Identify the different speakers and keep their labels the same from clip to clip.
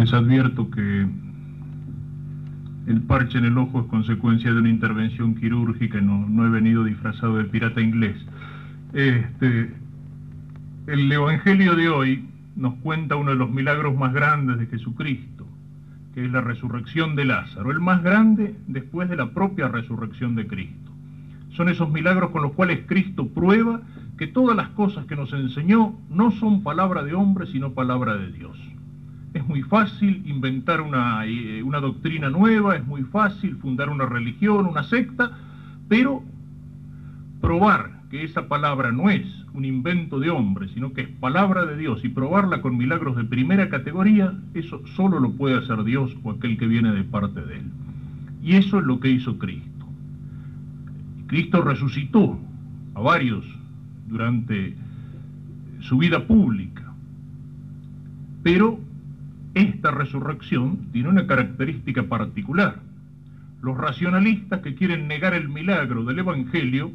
Speaker 1: Les advierto que el parche en el ojo es consecuencia de una intervención quirúrgica, no, no he venido disfrazado de pirata inglés. Este, el Evangelio de hoy nos cuenta uno de los milagros más grandes de Jesucristo, que es la resurrección de Lázaro, el más grande después de la propia resurrección de Cristo. Son esos milagros con los cuales Cristo prueba que todas las cosas que nos enseñó no son palabra de hombre, sino palabra de Dios. Es muy fácil inventar una, eh, una doctrina nueva, es muy fácil fundar una religión, una secta, pero probar que esa palabra no es un invento de hombre, sino que es palabra de Dios y probarla con milagros de primera categoría, eso solo lo puede hacer Dios o aquel que viene de parte de Él. Y eso es lo que hizo Cristo. Cristo resucitó a varios durante su vida pública, pero esta resurrección tiene una característica particular. Los racionalistas que quieren negar el milagro del Evangelio,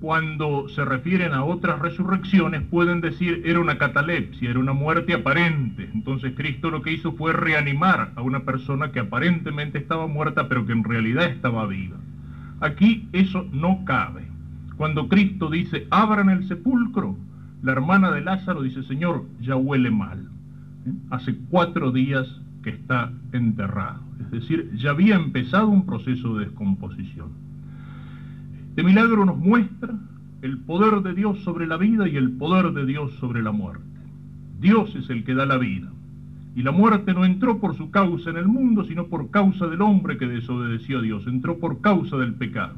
Speaker 1: cuando se refieren a otras resurrecciones, pueden decir era una catalepsia, era una muerte aparente. Entonces Cristo lo que hizo fue reanimar a una persona que aparentemente estaba muerta, pero que en realidad estaba viva. Aquí eso no cabe. Cuando Cristo dice, abran el sepulcro, la hermana de Lázaro dice, Señor, ya huele mal hace cuatro días que está enterrado. Es decir, ya había empezado un proceso de descomposición. Este milagro nos muestra el poder de Dios sobre la vida y el poder de Dios sobre la muerte. Dios es el que da la vida. Y la muerte no entró por su causa en el mundo, sino por causa del hombre que desobedeció a Dios. Entró por causa del pecado.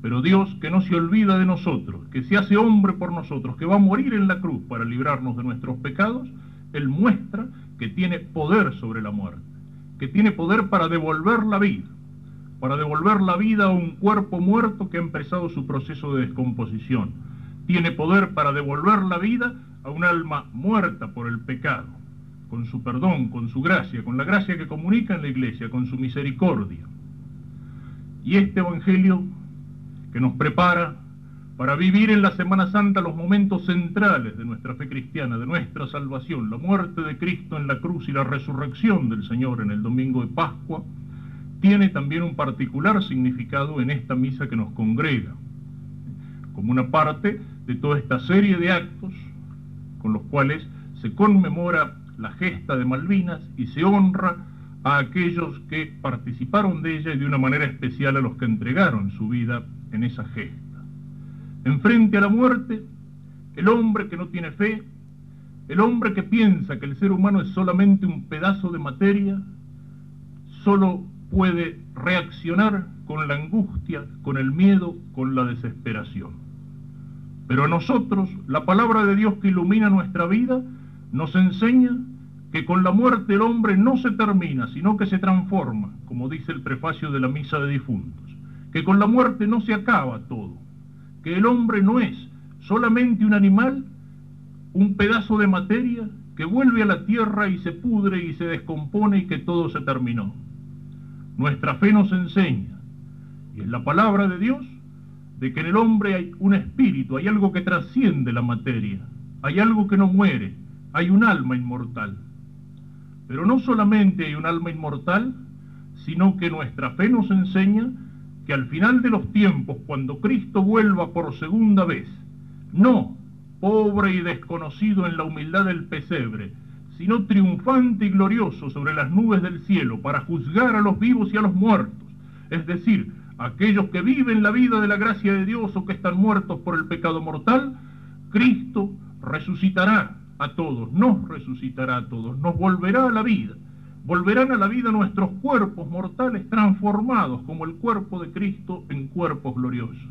Speaker 1: Pero Dios que no se olvida de nosotros, que se hace hombre por nosotros, que va a morir en la cruz para librarnos de nuestros pecados, él muestra que tiene poder sobre la muerte, que tiene poder para devolver la vida, para devolver la vida a un cuerpo muerto que ha empezado su proceso de descomposición. Tiene poder para devolver la vida a un alma muerta por el pecado, con su perdón, con su gracia, con la gracia que comunica en la iglesia, con su misericordia. Y este Evangelio que nos prepara para vivir en la Semana Santa los momentos centrales de nuestra fe cristiana, de nuestra salvación, la muerte de Cristo en la cruz y la resurrección del Señor en el domingo de Pascua, tiene también un particular significado en esta misa que nos congrega, como una parte de toda esta serie de actos con los cuales se conmemora la gesta de Malvinas y se honra a aquellos que participaron de ella y de una manera especial a los que entregaron su vida en esa gesta. Enfrente a la muerte, el hombre que no tiene fe, el hombre que piensa que el ser humano es solamente un pedazo de materia, solo puede reaccionar con la angustia, con el miedo, con la desesperación. Pero a nosotros, la palabra de Dios que ilumina nuestra vida, nos enseña que con la muerte el hombre no se termina, sino que se transforma, como dice el prefacio de la misa de difuntos, que con la muerte no se acaba todo, que el hombre no es solamente un animal, un pedazo de materia que vuelve a la tierra y se pudre y se descompone y que todo se terminó. Nuestra fe nos enseña, y es la palabra de Dios, de que en el hombre hay un espíritu, hay algo que trasciende la materia, hay algo que no muere, hay un alma inmortal. Pero no solamente hay un alma inmortal, sino que nuestra fe nos enseña que al final de los tiempos, cuando Cristo vuelva por segunda vez, no pobre y desconocido en la humildad del pesebre, sino triunfante y glorioso sobre las nubes del cielo para juzgar a los vivos y a los muertos, es decir, aquellos que viven la vida de la gracia de Dios o que están muertos por el pecado mortal, Cristo resucitará a todos, nos resucitará a todos, nos volverá a la vida volverán a la vida nuestros cuerpos mortales transformados como el cuerpo de Cristo en cuerpos gloriosos.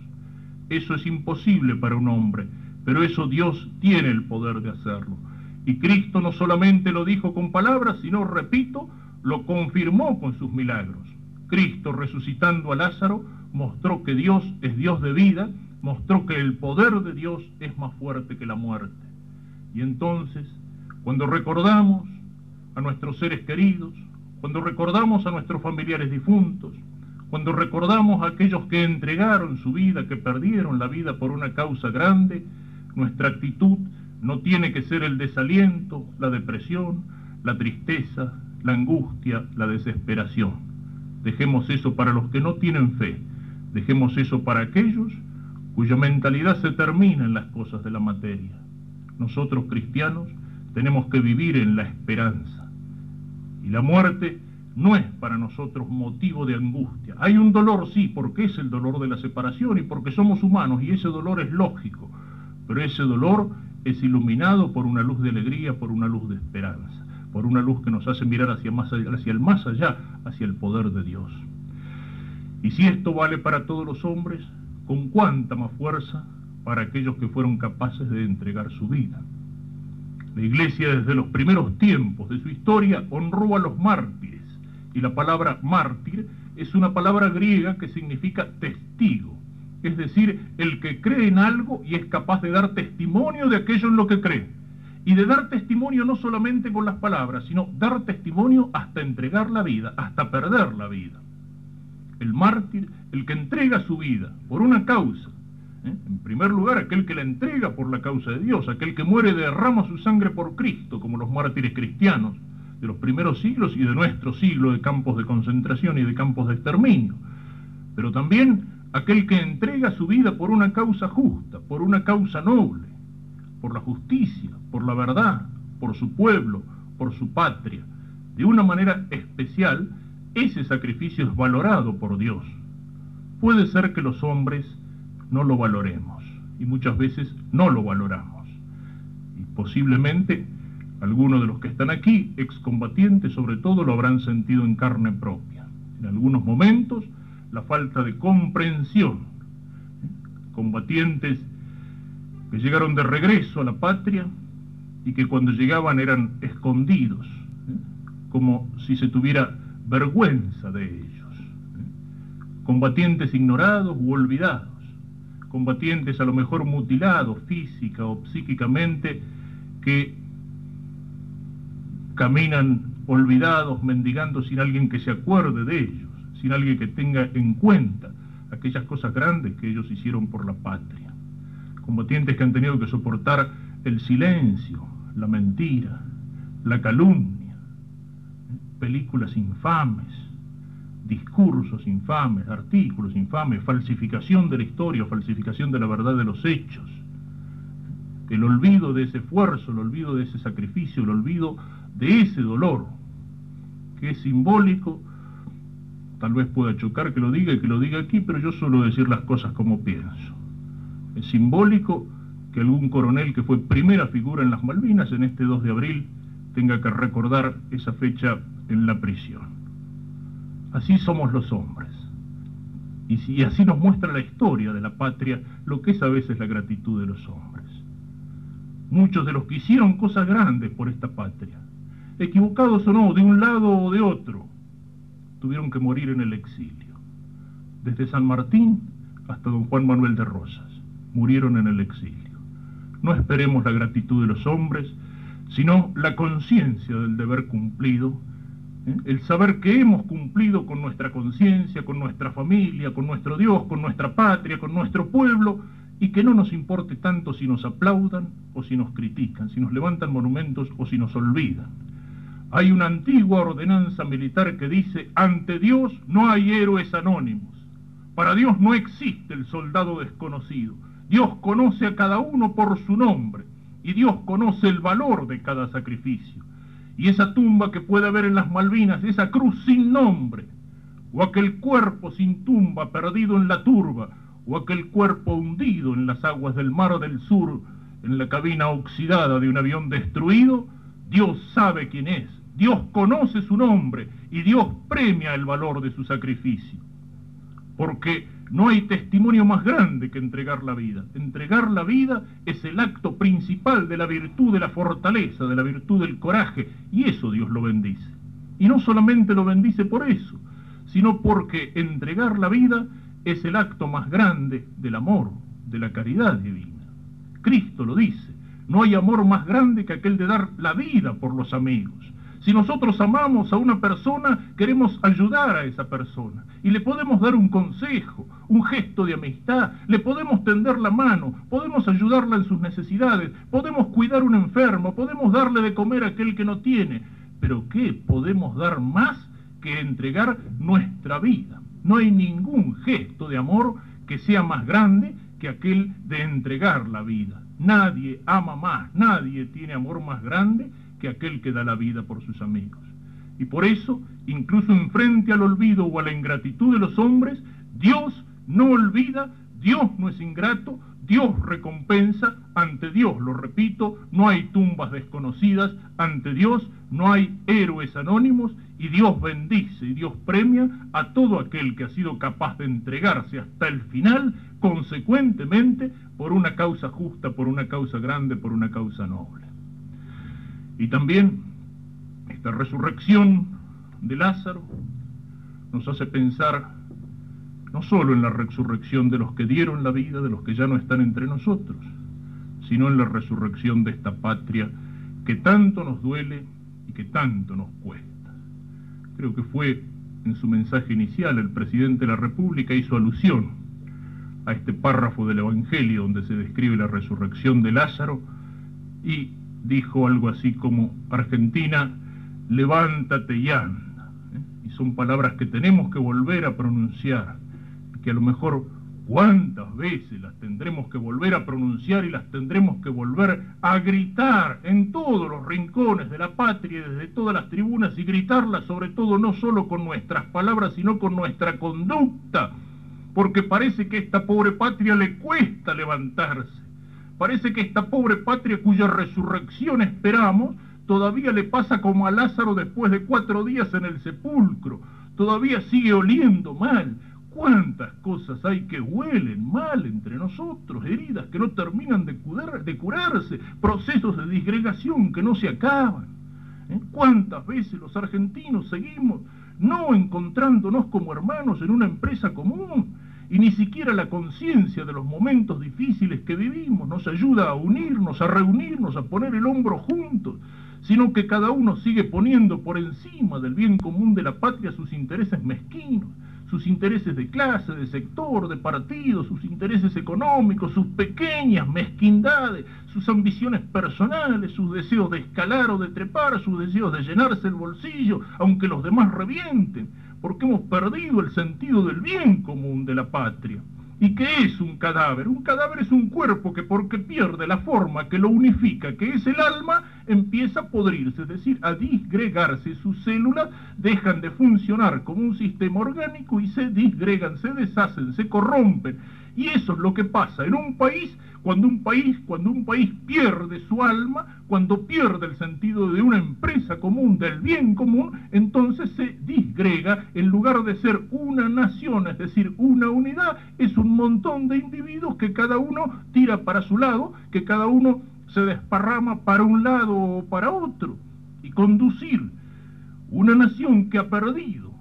Speaker 1: Eso es imposible para un hombre, pero eso Dios tiene el poder de hacerlo. Y Cristo no solamente lo dijo con palabras, sino, repito, lo confirmó con sus milagros. Cristo resucitando a Lázaro mostró que Dios es Dios de vida, mostró que el poder de Dios es más fuerte que la muerte. Y entonces, cuando recordamos a nuestros seres queridos, cuando recordamos a nuestros familiares difuntos, cuando recordamos a aquellos que entregaron su vida, que perdieron la vida por una causa grande, nuestra actitud no tiene que ser el desaliento, la depresión, la tristeza, la angustia, la desesperación. Dejemos eso para los que no tienen fe. Dejemos eso para aquellos cuya mentalidad se termina en las cosas de la materia. Nosotros cristianos tenemos que vivir en la esperanza. Y la muerte no es para nosotros motivo de angustia. Hay un dolor, sí, porque es el dolor de la separación y porque somos humanos y ese dolor es lógico, pero ese dolor es iluminado por una luz de alegría, por una luz de esperanza, por una luz que nos hace mirar hacia, más allá, hacia el más allá, hacia el poder de Dios. Y si esto vale para todos los hombres, con cuánta más fuerza para aquellos que fueron capaces de entregar su vida. La Iglesia desde los primeros tiempos de su historia honró a los mártires, y la palabra mártir es una palabra griega que significa testigo es decir, el que cree en algo y es capaz de dar testimonio de aquello en lo que cree. Y de dar testimonio no solamente con las palabras, sino dar testimonio hasta entregar la vida, hasta perder la vida. El mártir, el que entrega su vida por una causa. ¿Eh? En primer lugar, aquel que la entrega por la causa de Dios, aquel que muere derrama su sangre por Cristo, como los mártires cristianos de los primeros siglos y de nuestro siglo de campos de concentración y de campos de exterminio. Pero también aquel que entrega su vida por una causa justa, por una causa noble, por la justicia, por la verdad, por su pueblo, por su patria. De una manera especial, ese sacrificio es valorado por Dios. Puede ser que los hombres no lo valoremos y muchas veces no lo valoramos. Y posiblemente algunos de los que están aquí, excombatientes sobre todo, lo habrán sentido en carne propia. En algunos momentos la falta de comprensión. Combatientes que llegaron de regreso a la patria y que cuando llegaban eran escondidos, ¿eh? como si se tuviera vergüenza de ellos. ¿eh? Combatientes ignorados u olvidados, combatientes a lo mejor mutilados física o psíquicamente, que caminan olvidados, mendigando sin alguien que se acuerde de ellos sin alguien que tenga en cuenta aquellas cosas grandes que ellos hicieron por la patria. Combatientes que han tenido que soportar el silencio, la mentira, la calumnia, películas infames, discursos infames, artículos infames, falsificación de la historia, falsificación de la verdad de los hechos, el olvido de ese esfuerzo, el olvido de ese sacrificio, el olvido de ese dolor, que es simbólico Tal vez pueda chocar que lo diga y que lo diga aquí, pero yo suelo decir las cosas como pienso. Es simbólico que algún coronel que fue primera figura en las Malvinas en este 2 de abril tenga que recordar esa fecha en la prisión. Así somos los hombres. Y, así nos muestra la historia de la patria lo que es a veces la gratitud de los hombres. Muchos de los que hicieron cosas grandes por esta patria, equivocados o no, de un lado o de otro, tuvieron que morir en el exilio. Desde San Martín hasta don Juan Manuel de Rosas, murieron en el exilio. No esperemos la gratitud de los hombres, sino la conciencia del deber cumplido, ¿eh? el saber que hemos cumplido con nuestra conciencia, con nuestra familia, con nuestro Dios, con nuestra patria, con nuestro pueblo, y que no nos importe tanto si nos aplaudan o si nos critican, si nos levantan monumentos o si nos olvidan. Hay una antigua ordenanza militar que dice, ante Dios no hay héroes anónimos. Para Dios no existe el soldado desconocido. Dios conoce a cada uno por su nombre y Dios conoce el valor de cada sacrificio. Y esa tumba que puede haber en las Malvinas, esa cruz sin nombre, o aquel cuerpo sin tumba perdido en la turba, o aquel cuerpo hundido en las aguas del mar del sur, en la cabina oxidada de un avión destruido, Dios sabe quién es, Dios conoce su nombre y Dios premia el valor de su sacrificio. Porque no hay testimonio más grande que entregar la vida. Entregar la vida es el acto principal de la virtud de la fortaleza, de la virtud del coraje, y eso Dios lo bendice. Y no solamente lo bendice por eso, sino porque entregar la vida es el acto más grande del amor, de la caridad divina. Cristo lo dice, no hay amor más grande que aquel de dar la vida por los amigos. Si nosotros amamos a una persona, queremos ayudar a esa persona y le podemos dar un consejo, un gesto de amistad, le podemos tender la mano, podemos ayudarla en sus necesidades, podemos cuidar a un enfermo, podemos darle de comer a aquel que no tiene, pero ¿qué podemos dar más que entregar nuestra vida? No hay ningún gesto de amor que sea más grande que aquel de entregar la vida. Nadie ama más, nadie tiene amor más grande que aquel que da la vida por sus amigos. Y por eso, incluso en frente al olvido o a la ingratitud de los hombres, Dios no olvida, Dios no es ingrato, Dios recompensa, ante Dios, lo repito, no hay tumbas desconocidas, ante Dios no hay héroes anónimos y Dios bendice y Dios premia a todo aquel que ha sido capaz de entregarse hasta el final, consecuentemente, por una causa justa, por una causa grande, por una causa noble. Y también esta resurrección de Lázaro nos hace pensar no solo en la resurrección de los que dieron la vida, de los que ya no están entre nosotros, sino en la resurrección de esta patria que tanto nos duele y que tanto nos cuesta. Creo que fue en su mensaje inicial el presidente de la República hizo alusión a este párrafo del Evangelio donde se describe la resurrección de Lázaro y dijo algo así como, Argentina, levántate y anda. ¿eh? Y son palabras que tenemos que volver a pronunciar que a lo mejor cuántas veces las tendremos que volver a pronunciar y las tendremos que volver a gritar en todos los rincones de la patria, desde todas las tribunas, y gritarlas sobre todo no solo con nuestras palabras, sino con nuestra conducta, porque parece que a esta pobre patria le cuesta levantarse, parece que esta pobre patria cuya resurrección esperamos, todavía le pasa como a Lázaro después de cuatro días en el sepulcro, todavía sigue oliendo mal, ¿Cuántas cosas hay que huelen mal entre nosotros? Heridas que no terminan de, curarse, procesos de disgregación que no se acaban. ¿Eh? ¿Cuántas veces los argentinos seguimos no encontrándonos como hermanos en una empresa común? Y ni siquiera la conciencia de los momentos difíciles que vivimos nos ayuda a unirnos, a reunirnos, a poner el hombro juntos, sino que cada uno sigue poniendo por encima del bien común de la patria sus intereses mezquinos sus intereses de clase, de sector, de partido, sus intereses económicos, sus pequeñas mezquindades, sus ambiciones personales, sus deseos de escalar o de trepar, sus deseos de llenarse el bolsillo, aunque los demás revienten, porque hemos perdido el sentido del bien común de la patria. ¿Y qué es un cadáver? Un cadáver es un cuerpo que porque pierde la forma que lo unifica, que es el alma, empieza a podrirse, es decir, a disgregarse. Sus células dejan de funcionar como un sistema orgánico y se disgregan, se deshacen, se corrompen. Y eso es lo que pasa en un país cuando un país, cuando un país pierde su alma, cuando pierde el sentido de una empresa común, del bien común, entonces se disgrega, en lugar de ser una nación, es decir, una unidad, es un montón de individuos que cada uno tira para su lado, que cada uno se desparrama para un lado o para otro. Y conducir una nación que ha perdido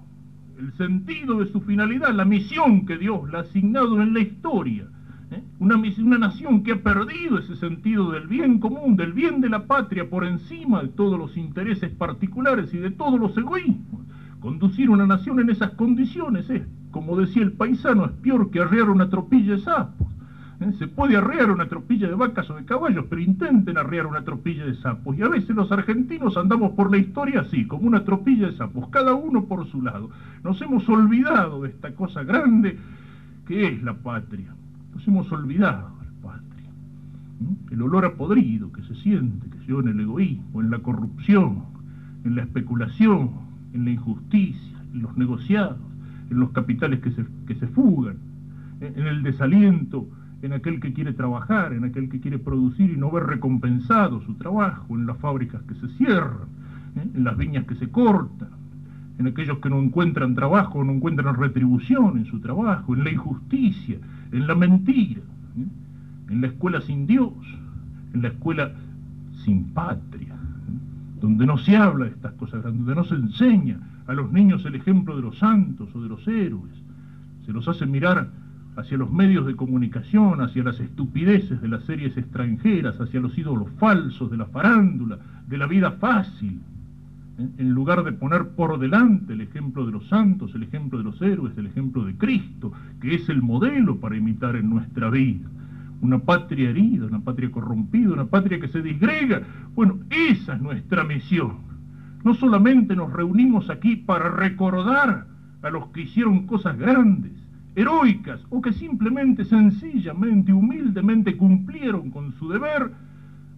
Speaker 1: el sentido de su finalidad, la misión que Dios le ha asignado en la historia, ¿eh? Una, una nación que ha perdido ese sentido del bien común, del bien de la patria por encima de todos los intereses particulares y de todos los egoísmos. Conducir una nación en esas condiciones es, como decía el paisano, es peor que arrear una tropilla de sapos. ¿eh? Se puede arrear una tropilla de vacas o de caballos, pero intenten arrear una tropilla de sapos. Y a veces los argentinos andamos por la historia así, como una tropilla de sapos, cada uno por su lado. Nos hemos olvidado de esta cosa grande que es la patria. Nos hemos olvidado la patria. El olor a podrido que se siente, que se en el egoísmo, en la corrupción, en la especulación, en la injusticia, en los negociados, en los capitales que se, que se fugan, en el desaliento, en aquel que quiere trabajar, en aquel que quiere producir y no ver recompensado su trabajo, en las fábricas que se cierran, ¿eh? en las viñas que se cortan, en aquellos que no encuentran trabajo, no encuentran retribución en su trabajo, en la injusticia, en la mentira, ¿eh? en la escuela sin Dios, en la escuela sin patria, ¿eh? donde no se habla de estas cosas donde no se enseña a los niños el ejemplo de los santos o de los héroes, se los hace mirar hacia los medios de comunicación, hacia las estupideces de las series extranjeras, hacia los ídolos falsos de la farándula, de la vida fácil. En lugar de poner por delante el ejemplo de los santos, el ejemplo de los héroes, el ejemplo de Cristo, que es el modelo para imitar en nuestra vida. Una patria herida, una patria corrompida, una patria que se disgrega. Bueno, esa es nuestra misión. No solamente nos reunimos aquí para recordar a los que hicieron cosas grandes, heroicas o que simplemente, sencillamente, humildemente cumplieron con su deber,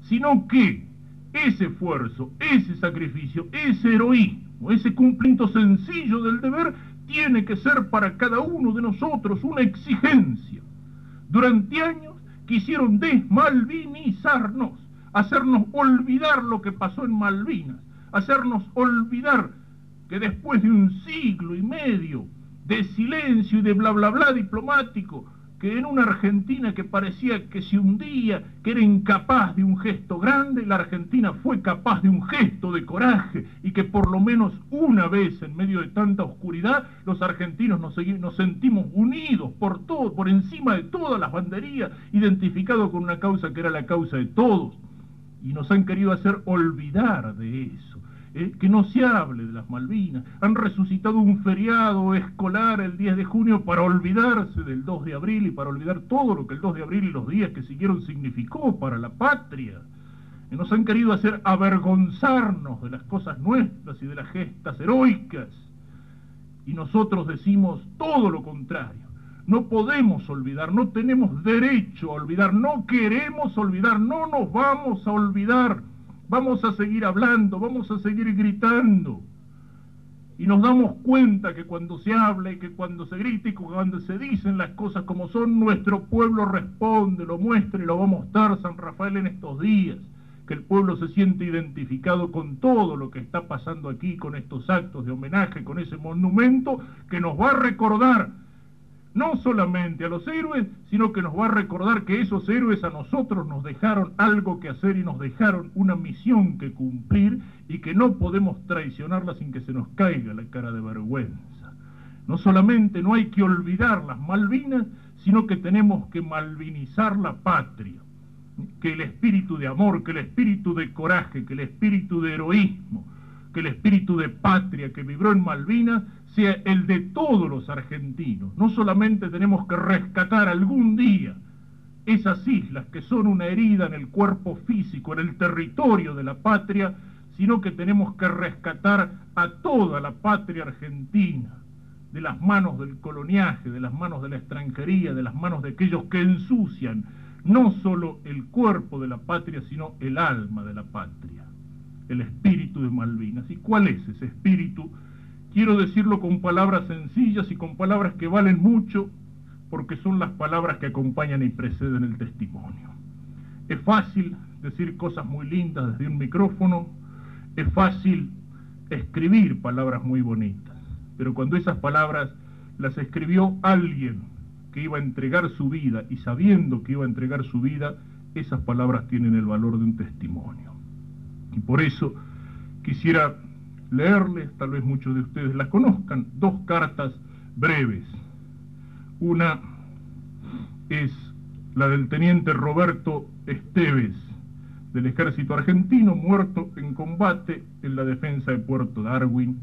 Speaker 1: sino que ese esfuerzo, ese sacrificio, ese heroísmo, ese cumplimiento sencillo del deber tiene que ser para cada uno de nosotros una exigencia. Durante años quisieron desmalvinizarnos, hacernos olvidar lo que pasó en Malvinas, hacernos olvidar que después de un siglo y medio de silencio y de bla bla bla diplomático, que en una Argentina que parecía que se hundía, que era incapaz de un gesto grande, la Argentina fue capaz de un gesto de coraje y que por lo menos una vez en medio de tanta oscuridad los argentinos nos, nos sentimos unidos por todo, por encima de todas las banderías, identificados con una causa que era la causa de todos. Y nos han querido hacer olvidar de eso. ¿Eh? que no se hable de las Malvinas. Han resucitado un feriado escolar el 10 de junio para olvidarse del 2 de abril y para olvidar todo lo que el 2 de abril y los días que siguieron significó para la patria. Y nos han querido hacer avergonzarnos de las cosas nuestras y de las gestas heroicas. Y nosotros decimos todo lo contrario. No podemos olvidar, no tenemos derecho a olvidar, no queremos olvidar, no nos vamos a olvidar Vamos a seguir hablando, vamos a seguir gritando. Y nos damos cuenta que cuando se habla y que cuando se grita y cuando se dicen las cosas como son, nuestro pueblo responde, lo muestra y lo va a mostrar San Rafael en estos días. Que el pueblo se siente identificado con todo lo que está pasando aquí, con estos actos de homenaje, con ese monumento que nos va a recordar no solamente a los héroes, sino que nos va a recordar que esos héroes a nosotros nos dejaron algo que hacer y nos dejaron una misión que cumplir y que no podemos traicionarla sin que se nos caiga la cara de vergüenza. No solamente no hay que olvidar las Malvinas, sino que tenemos que malvinizar la patria. Que el espíritu de amor, que el espíritu de coraje, que el espíritu de heroísmo, que el espíritu de patria que vibró en Malvinas sea el de todos los argentinos. No solamente tenemos que rescatar algún día esas islas que son una herida en el cuerpo físico, en el territorio de la patria, sino que tenemos que rescatar a toda la patria argentina de las manos del coloniaje, de las manos de la extranjería, de las manos de aquellos que ensucian no solo el cuerpo de la patria, sino el alma de la patria, el espíritu de Malvinas. ¿Y cuál es ese espíritu? Quiero decirlo con palabras sencillas y con palabras que valen mucho, porque son las palabras que acompañan y preceden el testimonio. Es fácil decir cosas muy lindas desde un micrófono, es fácil escribir palabras muy bonitas, pero cuando esas palabras las escribió alguien que iba a entregar su vida y sabiendo que iba a entregar su vida, esas palabras tienen el valor de un testimonio. Y por eso quisiera leerles, tal vez muchos de ustedes las conozcan, dos cartas breves. Una es la del teniente Roberto Esteves, del ejército argentino, muerto en combate en la defensa de Puerto Darwin,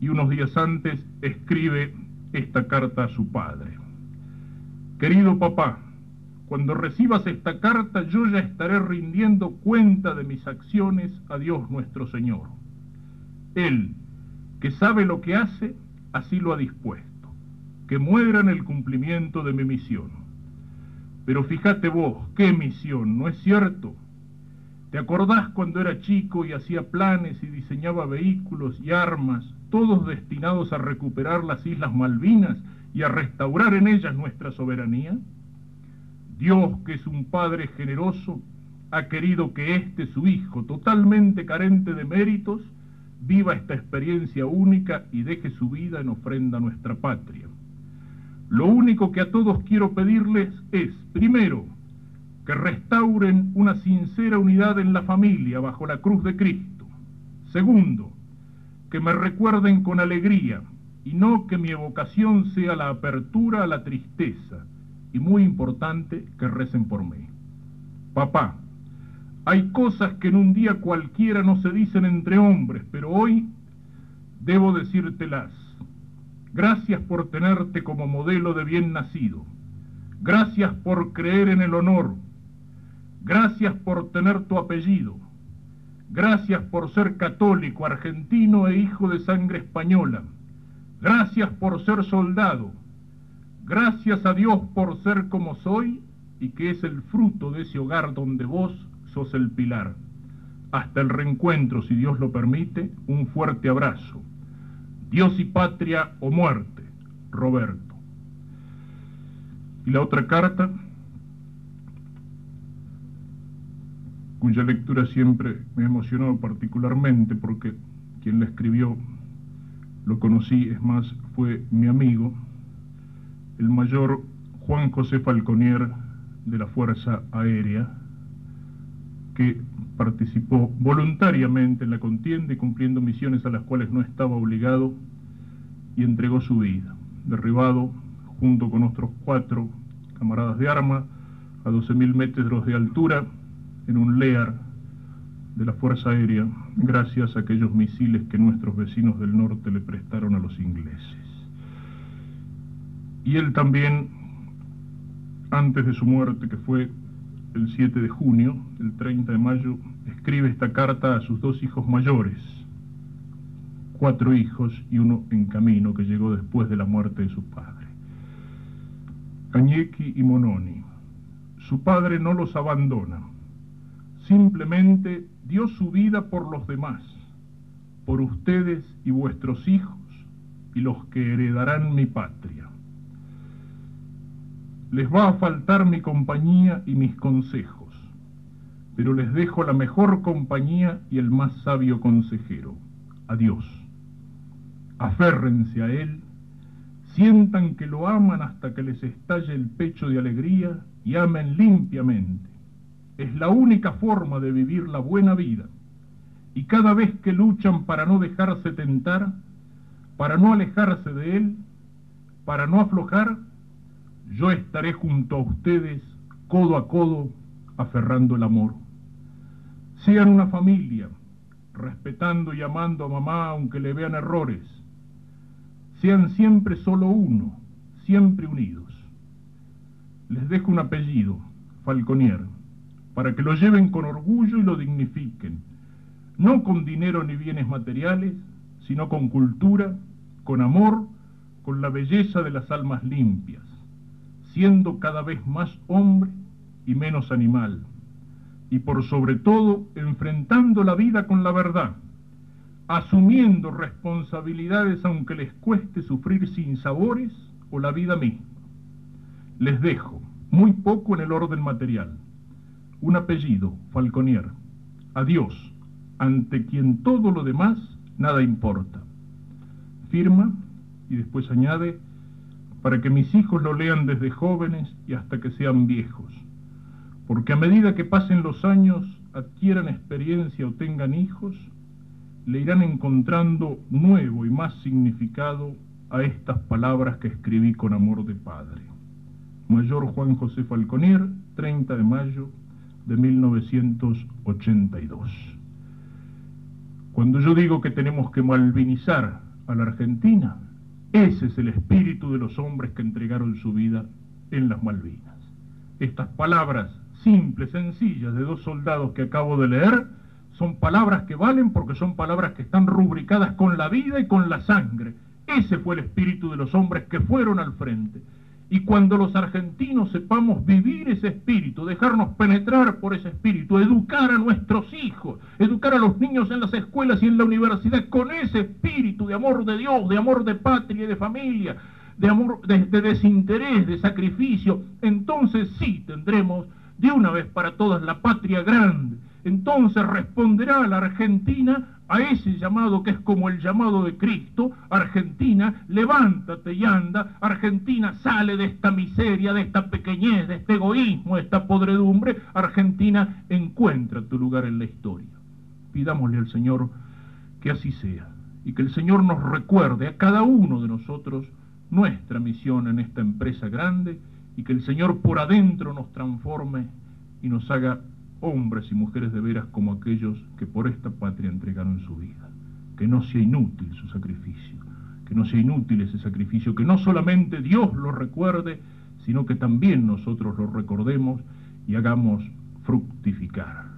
Speaker 1: y unos días antes escribe esta carta a su padre. Querido papá, cuando recibas esta carta yo ya estaré rindiendo cuenta de mis acciones a Dios nuestro Señor. Él, que sabe lo que hace, así lo ha dispuesto, que muera en el cumplimiento de mi misión. Pero fíjate vos, ¿qué misión? ¿No es cierto? ¿Te acordás cuando era chico y hacía planes y diseñaba vehículos y armas, todos destinados a recuperar las Islas Malvinas y a restaurar en ellas nuestra soberanía? Dios, que es un Padre generoso, ha querido que este su Hijo, totalmente carente de méritos, viva esta experiencia única y deje su vida en ofrenda a nuestra patria. Lo único que a todos quiero pedirles es, primero, que restauren una sincera unidad en la familia bajo la cruz de Cristo. Segundo, que me recuerden con alegría y no que mi evocación sea la apertura a la tristeza. Y muy importante, que recen por mí. Papá, hay cosas que en un día cualquiera no se dicen entre hombres, pero hoy debo decírtelas. Gracias por tenerte como modelo de bien nacido. Gracias por creer en el honor. Gracias por tener tu apellido. Gracias por ser católico, argentino e hijo de sangre española. Gracias por ser soldado. Gracias a Dios por ser como soy y que es el fruto de ese hogar donde vos sos el pilar. Hasta el reencuentro, si Dios lo permite, un fuerte abrazo. Dios y patria o muerte, Roberto. Y la otra carta, cuya lectura siempre me ha emocionado particularmente porque quien la escribió lo conocí, es más, fue mi amigo, el mayor Juan José Falconier de la Fuerza Aérea, que participó voluntariamente en la contienda y cumpliendo misiones a las cuales no estaba obligado y entregó su vida, derribado junto con otros cuatro camaradas de arma a 12.000 metros de altura en un Lear de la Fuerza Aérea gracias a aquellos misiles que nuestros vecinos del norte le prestaron a los ingleses. Y él también, antes de su muerte, que fue el 7 de junio, el 30 de mayo, escribe esta carta a sus dos hijos mayores, cuatro hijos y uno en camino que llegó después de la muerte de su padre. Cañequi y Mononi. Su padre no los abandona, simplemente dio su vida por los demás, por ustedes y vuestros hijos y los que heredarán mi patria. Les va a faltar mi compañía y mis consejos, pero les dejo la mejor compañía y el más sabio consejero, a Dios. Aférrense a Él, sientan que lo aman hasta que les estalle el pecho de alegría y amen limpiamente es la única forma de vivir la buena vida. Y cada vez que luchan para no dejarse tentar, para no alejarse de Él, para no aflojar, yo estaré junto a ustedes, codo a codo, aferrando el amor. Sean una familia, respetando y amando a mamá aunque le vean errores. Sean siempre solo uno, siempre unidos. Les dejo un apellido, Falconier para que lo lleven con orgullo y lo dignifiquen, no con dinero ni bienes materiales, sino con cultura, con amor, con la belleza de las almas limpias, siendo cada vez más hombre y menos animal, y por sobre todo enfrentando la vida con la verdad, asumiendo responsabilidades aunque les cueste sufrir sin sabores o la vida misma. Les dejo muy poco en el orden material un apellido, Falconier. Adiós, ante quien todo lo demás nada importa. Firma y después añade, para que mis hijos lo lean desde jóvenes y hasta que sean viejos. Porque a medida que pasen los años, adquieran experiencia o tengan hijos, le irán encontrando nuevo y más significado a estas palabras que escribí con amor de padre. Mayor Juan José Falconier, 30 de mayo de 1982. Cuando yo digo que tenemos que malvinizar a la Argentina, ese es el espíritu de los hombres que entregaron su vida en las Malvinas. Estas palabras simples, sencillas, de dos soldados que acabo de leer, son palabras que valen porque son palabras que están rubricadas con la vida y con la sangre. Ese fue el espíritu de los hombres que fueron al frente. Y cuando los argentinos sepamos vivir ese espíritu, dejarnos penetrar por ese espíritu, educar a nuestros hijos, educar a los niños en las escuelas y en la universidad con ese espíritu de amor de Dios, de amor de patria y de familia, de amor, de, de desinterés, de sacrificio, entonces sí tendremos de una vez para todas la patria grande. Entonces responderá la Argentina a ese llamado que es como el llamado de Cristo, Argentina, levántate y anda, Argentina, sale de esta miseria, de esta pequeñez, de este egoísmo, de esta podredumbre, Argentina, encuentra tu lugar en la historia. Pidámosle al Señor que así sea y que el Señor nos recuerde a cada uno de nosotros nuestra misión en esta empresa grande y que el Señor por adentro nos transforme y nos haga hombres y mujeres de veras como aquellos que por esta patria entregaron su vida. Que no sea inútil su sacrificio, que no sea inútil ese sacrificio, que no solamente Dios lo recuerde, sino que también nosotros lo recordemos y hagamos fructificar.